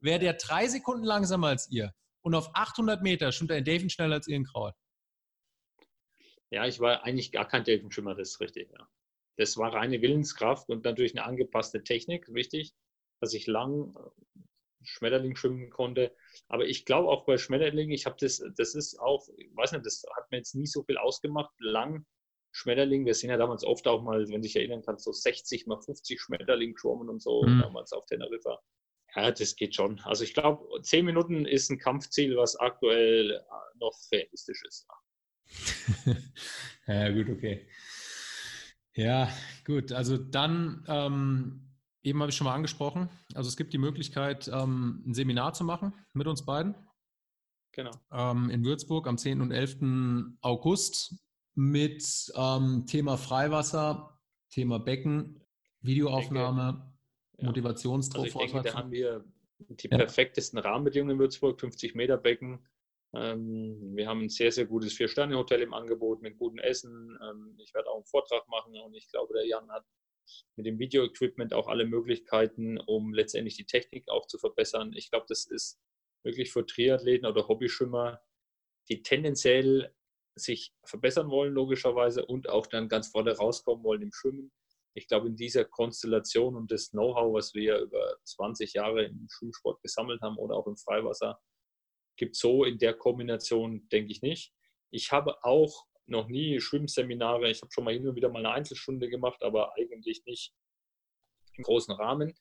wäre der drei Sekunden langsamer als ihr. Und auf 800 Meter schwimmt er ein Delfin schneller als ihr in Kraul. Ja, ich war eigentlich gar kein Delfinschwimmer, das ist richtig. Ja. Das war reine Willenskraft und natürlich eine angepasste Technik, wichtig, dass ich lang Schmetterling schwimmen konnte. Aber ich glaube auch bei Schmetterling, ich habe das, das ist auch, ich weiß nicht, das hat mir jetzt nie so viel ausgemacht, lang Schmetterling. Wir sind ja damals oft auch mal, wenn du dich erinnern kannst, so 60 mal 50 Schmetterling geschwommen und so, mhm. damals auf Teneriffa. Ja, das geht schon. Also ich glaube, 10 Minuten ist ein Kampfziel, was aktuell noch realistisch ist. ja, gut, okay. Ja, gut. Also dann, ähm, eben habe ich schon mal angesprochen, also es gibt die Möglichkeit, ähm, ein Seminar zu machen mit uns beiden. Genau. Ähm, in Würzburg am 10. und 11. August mit ähm, Thema Freiwasser, Thema Becken, Videoaufnahme, denke, Motivationsdruck. Also ich denke, da haben wir die ja. perfektesten Rahmenbedingungen in Würzburg, 50 Meter Becken. Ähm, wir haben ein sehr, sehr gutes Vier-Sterne-Hotel im Angebot mit gutem Essen. Ähm, ich werde auch einen Vortrag machen und ich glaube, der Jan hat mit dem Video-Equipment auch alle Möglichkeiten, um letztendlich die Technik auch zu verbessern. Ich glaube, das ist wirklich für Triathleten oder Hobbyschwimmer, die tendenziell sich verbessern wollen, logischerweise, und auch dann ganz vorne rauskommen wollen im Schwimmen. Ich glaube, in dieser Konstellation und das Know-how, was wir über 20 Jahre im Schwimmsport gesammelt haben oder auch im Freiwasser, gibt so in der Kombination, denke ich nicht. Ich habe auch noch nie Schwimmseminare, ich habe schon mal hin und wieder mal eine Einzelstunde gemacht, aber eigentlich nicht im großen Rahmen.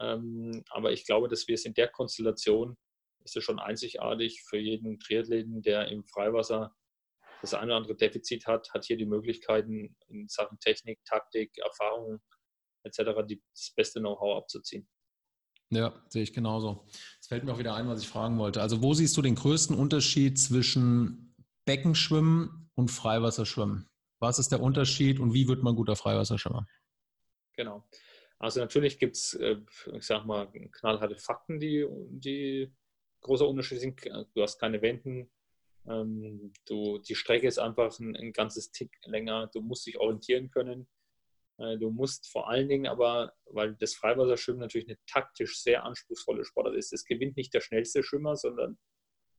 Ähm, aber ich glaube, dass wir es in der Konstellation, ist es schon einzigartig für jeden Triathleten, der im Freiwasser das eine oder andere Defizit hat, hat hier die Möglichkeiten in Sachen Technik, Taktik, Erfahrung etc. das beste Know-how abzuziehen. Ja, sehe ich genauso. Es fällt mir auch wieder ein, was ich fragen wollte. Also wo siehst du den größten Unterschied zwischen Beckenschwimmen und Freiwasserschwimmen? Was ist der Unterschied und wie wird man guter Freiwasserschwimmer? Genau. Also natürlich gibt es, äh, ich sag mal, knallharte Fakten, die, die großer Unterschied sind. Du hast keine Wenden. Ähm, du, die Strecke ist einfach ein, ein ganzes Tick länger. Du musst dich orientieren können. Äh, du musst vor allen Dingen aber, weil das Freiwasserschwimmen natürlich eine taktisch sehr anspruchsvolle Sportart ist, es gewinnt nicht der schnellste Schwimmer, sondern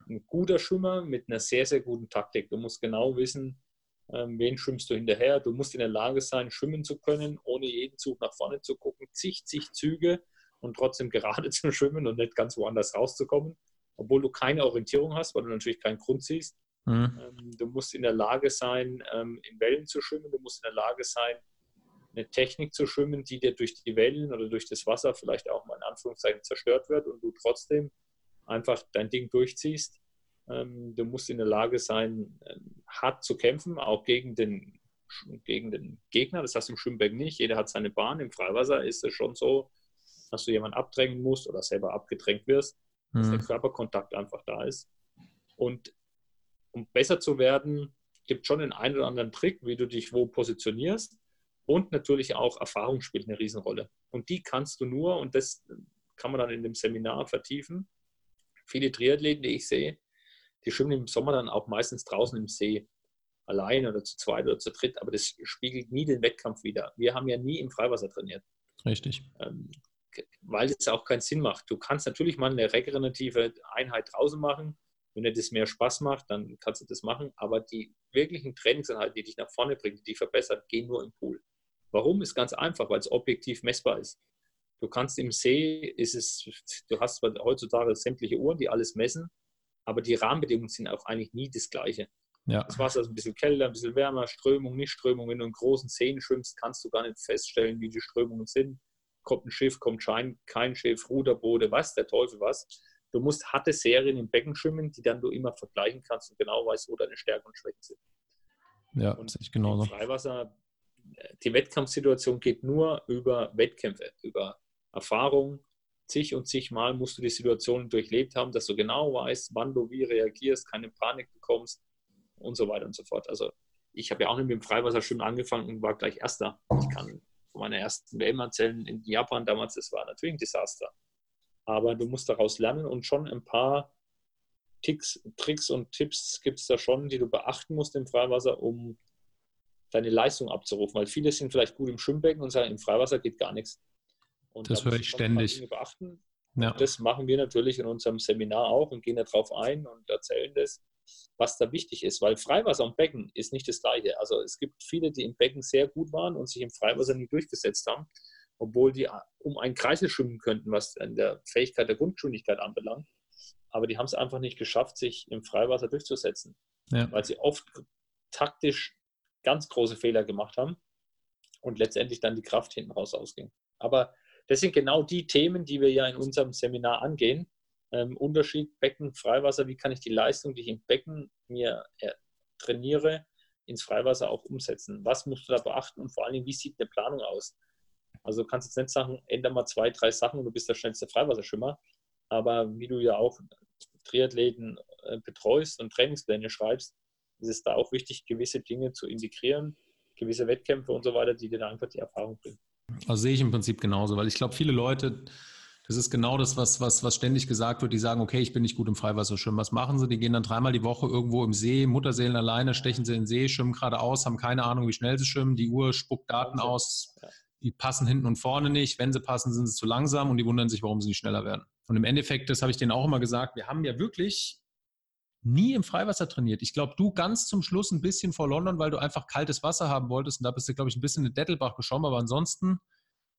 ein guter Schwimmer mit einer sehr, sehr guten Taktik. Du musst genau wissen, ähm, wen schwimmst du hinterher. Du musst in der Lage sein, schwimmen zu können, ohne jeden Zug nach vorne zu gucken, zig, zig Züge und trotzdem gerade zu schwimmen und nicht ganz woanders rauszukommen, obwohl du keine Orientierung hast, weil du natürlich keinen Grund siehst. Mhm. Ähm, du musst in der Lage sein, ähm, in Wellen zu schwimmen. Du musst in der Lage sein, eine Technik zu schwimmen, die dir durch die Wellen oder durch das Wasser vielleicht auch mal in Anführungszeichen zerstört wird und du trotzdem einfach dein Ding durchziehst. Ähm, du musst in der Lage sein, ähm, hart zu kämpfen, auch gegen den, gegen den Gegner. Das hast du im Schwimmbecken nicht. Jeder hat seine Bahn. Im Freiwasser ist es schon so, dass du jemanden abdrängen musst oder selber abgedrängt wirst, dass mhm. der Körperkontakt einfach da ist. Und um besser zu werden, gibt es schon den einen oder anderen Trick, wie du dich wo positionierst. Und natürlich auch Erfahrung spielt eine Riesenrolle. Und die kannst du nur, und das kann man dann in dem Seminar vertiefen. Viele Triathleten, die ich sehe, die schwimmen im Sommer dann auch meistens draußen im See. Allein oder zu zweit oder zu dritt, aber das spiegelt nie den Wettkampf wieder. Wir haben ja nie im Freiwasser trainiert. Richtig. Ähm, weil es auch keinen Sinn macht. Du kannst natürlich mal eine regenerative Einheit draußen machen. Wenn dir das mehr Spaß macht, dann kannst du das machen. Aber die wirklichen Trainingseinheiten, die dich nach vorne bringen, die dich verbessern, gehen nur im Pool. Warum? Ist ganz einfach, weil es objektiv messbar ist. Du kannst im See, ist es, du hast heutzutage sämtliche Uhren, die alles messen, aber die Rahmenbedingungen sind auch eigentlich nie das Gleiche. Ja. Das Wasser ist ein bisschen kälter, ein bisschen wärmer, Strömung, nicht Strömung. Wenn du in großen Seen schwimmst, kannst du gar nicht feststellen, wie die Strömungen sind. Kommt ein Schiff, kommt kein Schiff, Ruderboote, was, der Teufel was. Du musst harte Serien im Becken schwimmen, die dann du immer vergleichen kannst und genau weißt, wo deine Stärken und Schwächen sind. Ja, und sehe ich genauso. Freiwasser die Wettkampfsituation geht nur über Wettkämpfe, über Erfahrung. Zig und zig Mal musst du die Situation durchlebt haben, dass du genau weißt, wann du wie reagierst, keine Panik bekommst und so weiter und so fort. Also ich habe ja auch nicht mit dem Freiwasserschwimmen angefangen und war gleich Erster. Ich kann von meiner ersten WM erzählen in Japan damals, das war natürlich ein Desaster. Aber du musst daraus lernen und schon ein paar Ticks, Tricks und Tipps gibt es da schon, die du beachten musst im Freiwasser, um deine Leistung abzurufen, weil viele sind vielleicht gut im Schwimmbecken und sagen, im Freiwasser geht gar nichts. Und das höre ich ständig. Beachten. Ja. Das machen wir natürlich in unserem Seminar auch und gehen darauf ein und erzählen das, was da wichtig ist, weil Freiwasser und Becken ist nicht das gleiche. Also es gibt viele, die im Becken sehr gut waren und sich im Freiwasser nie durchgesetzt haben, obwohl die um einen Kreisel schwimmen könnten, was in der Fähigkeit der Grundgeschwindigkeit anbelangt. Aber die haben es einfach nicht geschafft, sich im Freiwasser durchzusetzen, ja. weil sie oft taktisch ganz große Fehler gemacht haben und letztendlich dann die Kraft hinten raus ausging. Aber das sind genau die Themen, die wir ja in unserem Seminar angehen. Ähm, Unterschied Becken, Freiwasser, wie kann ich die Leistung, die ich im Becken mir er, trainiere, ins Freiwasser auch umsetzen. Was musst du da beachten und vor allem, wie sieht eine Planung aus? Also du kannst jetzt nicht sagen, ändere mal zwei, drei Sachen und du bist der schnellste Freiwasserschwimmer. Aber wie du ja auch Triathleten äh, betreust und Trainingspläne schreibst, ist es da auch wichtig, gewisse Dinge zu integrieren, gewisse Wettkämpfe und so weiter, die dir dann einfach die Erfahrung bringen. Also sehe ich im Prinzip genauso, weil ich glaube, viele Leute, das ist genau das, was, was, was ständig gesagt wird, die sagen, okay, ich bin nicht gut im Freiwasserschwimmen. Was machen sie? Die gehen dann dreimal die Woche irgendwo im See, Mutterseelen alleine, stechen sie in den See, schwimmen geradeaus, haben keine Ahnung, wie schnell sie schwimmen, die Uhr spuckt Daten aus, die passen hinten und vorne nicht. Wenn sie passen, sind sie zu langsam und die wundern sich, warum sie nicht schneller werden. Und im Endeffekt, das habe ich denen auch immer gesagt, wir haben ja wirklich nie im Freiwasser trainiert. Ich glaube, du ganz zum Schluss ein bisschen vor London, weil du einfach kaltes Wasser haben wolltest und da bist du, glaube ich, ein bisschen in Dettelbach geschwommen, aber ansonsten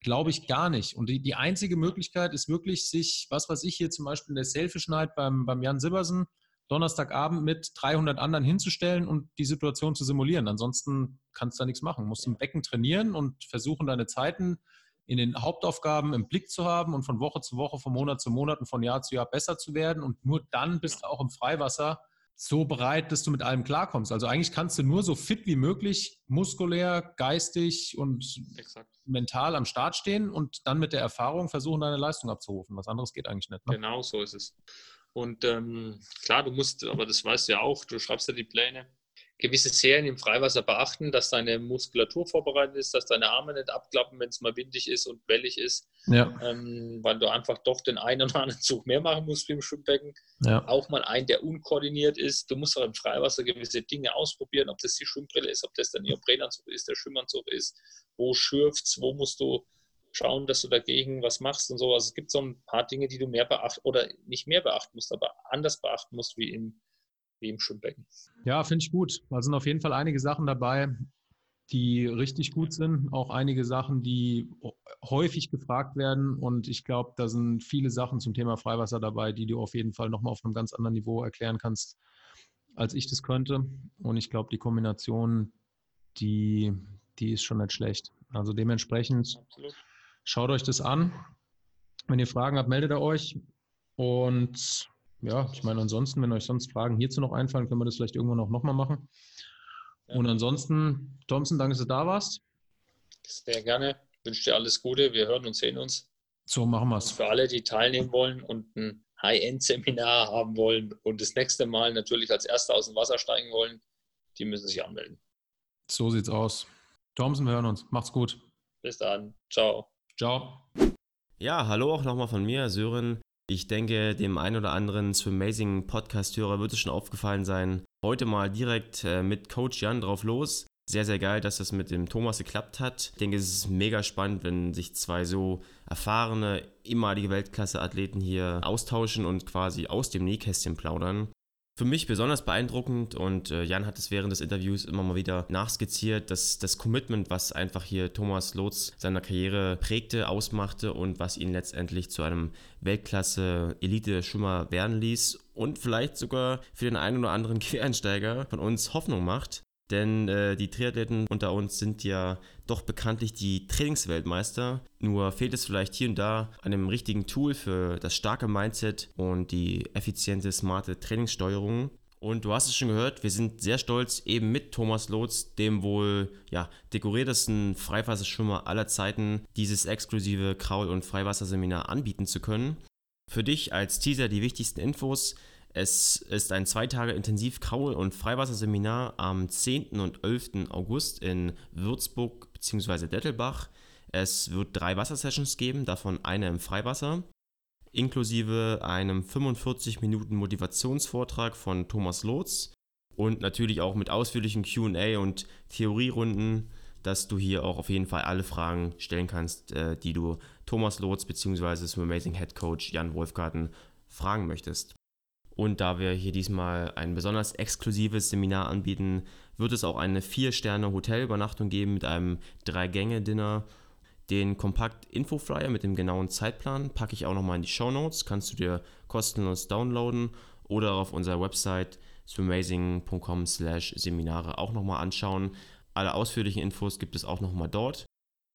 glaube ich gar nicht. Und die, die einzige Möglichkeit ist wirklich, sich, was weiß ich, hier zum Beispiel in der Selfish Night beim, beim Jan Sibbersen, Donnerstagabend mit 300 anderen hinzustellen und die Situation zu simulieren. Ansonsten kannst du da nichts machen. Du musst im Becken trainieren und versuchen, deine Zeiten in den Hauptaufgaben im Blick zu haben und von Woche zu Woche, von Monat zu Monat und von Jahr zu Jahr besser zu werden. Und nur dann bist du auch im Freiwasser so bereit, dass du mit allem klarkommst. Also eigentlich kannst du nur so fit wie möglich, muskulär, geistig und Exakt. mental am Start stehen und dann mit der Erfahrung versuchen, deine Leistung abzurufen. Was anderes geht eigentlich nicht. Ne? Genau so ist es. Und ähm, klar, du musst, aber das weißt du ja auch, du schreibst ja die Pläne, gewisse Serien im Freiwasser beachten, dass deine Muskulatur vorbereitet ist, dass deine Arme nicht abklappen, wenn es mal windig ist und wellig ist, ja. ähm, weil du einfach doch den einen oder anderen Zug mehr machen musst wie im Schwimmbecken. Ja. Auch mal einen, der unkoordiniert ist. Du musst auch im Freiwasser gewisse Dinge ausprobieren, ob das die Schwimmbrille ist, ob das der Neoprenanzug ist, der Schwimmanzug ist, wo schürft wo musst du schauen, dass du dagegen was machst und so. Also es gibt so ein paar Dinge, die du mehr beachten oder nicht mehr beachten musst, aber anders beachten musst wie im wie im Schwimmbecken. Ja, finde ich gut. Da sind auf jeden Fall einige Sachen dabei, die richtig gut sind. Auch einige Sachen, die häufig gefragt werden. Und ich glaube, da sind viele Sachen zum Thema Freiwasser dabei, die du auf jeden Fall nochmal auf einem ganz anderen Niveau erklären kannst, als ich das könnte. Und ich glaube, die Kombination, die, die ist schon nicht schlecht. Also dementsprechend Absolut. schaut euch das an. Wenn ihr Fragen habt, meldet ihr euch. Und ja, ich meine, ansonsten, wenn euch sonst Fragen hierzu noch einfallen, können wir das vielleicht irgendwann auch nochmal machen. Und ansonsten, Thompson, danke, dass du da warst. Sehr gerne. Ich wünsche dir alles Gute. Wir hören und sehen uns. So machen wir es. Für alle, die teilnehmen wollen und ein High-End-Seminar haben wollen und das nächste Mal natürlich als Erster aus dem Wasser steigen wollen, die müssen sich anmelden. So sieht's aus. Thompson, wir hören uns. Macht's gut. Bis dann. Ciao. Ciao. Ja, hallo auch nochmal von mir, Sören. Ich denke, dem einen oder anderen Amazing Podcast-Hörer wird es schon aufgefallen sein. Heute mal direkt äh, mit Coach Jan drauf los. Sehr, sehr geil, dass das mit dem Thomas geklappt hat. Ich denke, es ist mega spannend, wenn sich zwei so erfahrene, ehemalige Weltklasse-Athleten hier austauschen und quasi aus dem Nähkästchen plaudern. Für mich besonders beeindruckend und äh, Jan hat es während des Interviews immer mal wieder nachskizziert, dass das Commitment, was einfach hier Thomas Lotz seiner Karriere prägte, ausmachte und was ihn letztendlich zu einem Weltklasse-Elite-Schwimmer werden ließ und vielleicht sogar für den einen oder anderen Quereinsteiger von uns Hoffnung macht. Denn äh, die Triathleten unter uns sind ja doch bekanntlich die Trainingsweltmeister. Nur fehlt es vielleicht hier und da an einem richtigen Tool für das starke Mindset und die effiziente, smarte Trainingssteuerung. Und du hast es schon gehört, wir sind sehr stolz, eben mit Thomas Lotz, dem wohl ja, dekoriertesten Freiwasserschwimmer aller Zeiten, dieses exklusive Kraul- und Freiwasserseminar anbieten zu können. Für dich als Teaser die wichtigsten Infos. Es ist ein zwei Tage intensiv Kraul- und Freiwasserseminar am 10. und 11. August in Würzburg bzw. Dettelbach. Es wird drei Wassersessions geben, davon eine im Freiwasser, inklusive einem 45 Minuten Motivationsvortrag von Thomas Lotz und natürlich auch mit ausführlichen QA und Theorierunden, dass du hier auch auf jeden Fall alle Fragen stellen kannst, äh, die du Thomas Lotz bzw. zum Amazing Head Coach Jan Wolfgarten fragen möchtest. Und da wir hier diesmal ein besonders exklusives Seminar anbieten, wird es auch eine 4-Sterne-Hotelübernachtung geben mit einem 3-Gänge-Dinner. Den Kompakt-Info-Flyer mit dem genauen Zeitplan packe ich auch nochmal in die Show Notes. Kannst du dir kostenlos downloaden oder auf unserer Website swimazing.com slash Seminare auch nochmal anschauen. Alle ausführlichen Infos gibt es auch nochmal dort.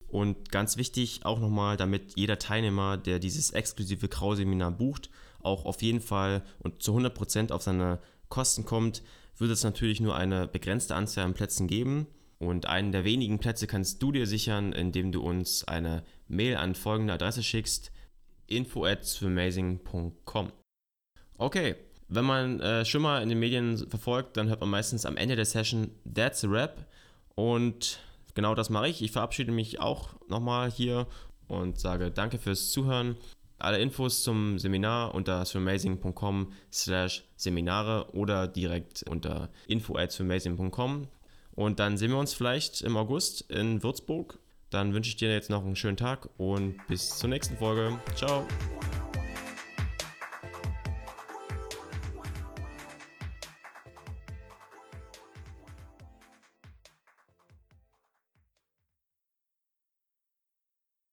Und ganz wichtig auch nochmal, damit jeder Teilnehmer, der dieses exklusive Grau-Seminar bucht, auch auf jeden Fall und zu 100% auf seine Kosten kommt, wird es natürlich nur eine begrenzte Anzahl an Plätzen geben. Und einen der wenigen Plätze kannst du dir sichern, indem du uns eine Mail an folgende Adresse schickst: info at Okay, wenn man äh, mal in den Medien verfolgt, dann hört man meistens am Ende der Session That's a Rap. Und genau das mache ich. Ich verabschiede mich auch nochmal hier und sage danke fürs Zuhören. Alle Infos zum Seminar unter swimazing.com slash Seminare oder direkt unter info at swimazing.com. Und dann sehen wir uns vielleicht im August in Würzburg. Dann wünsche ich dir jetzt noch einen schönen Tag und bis zur nächsten Folge. Ciao.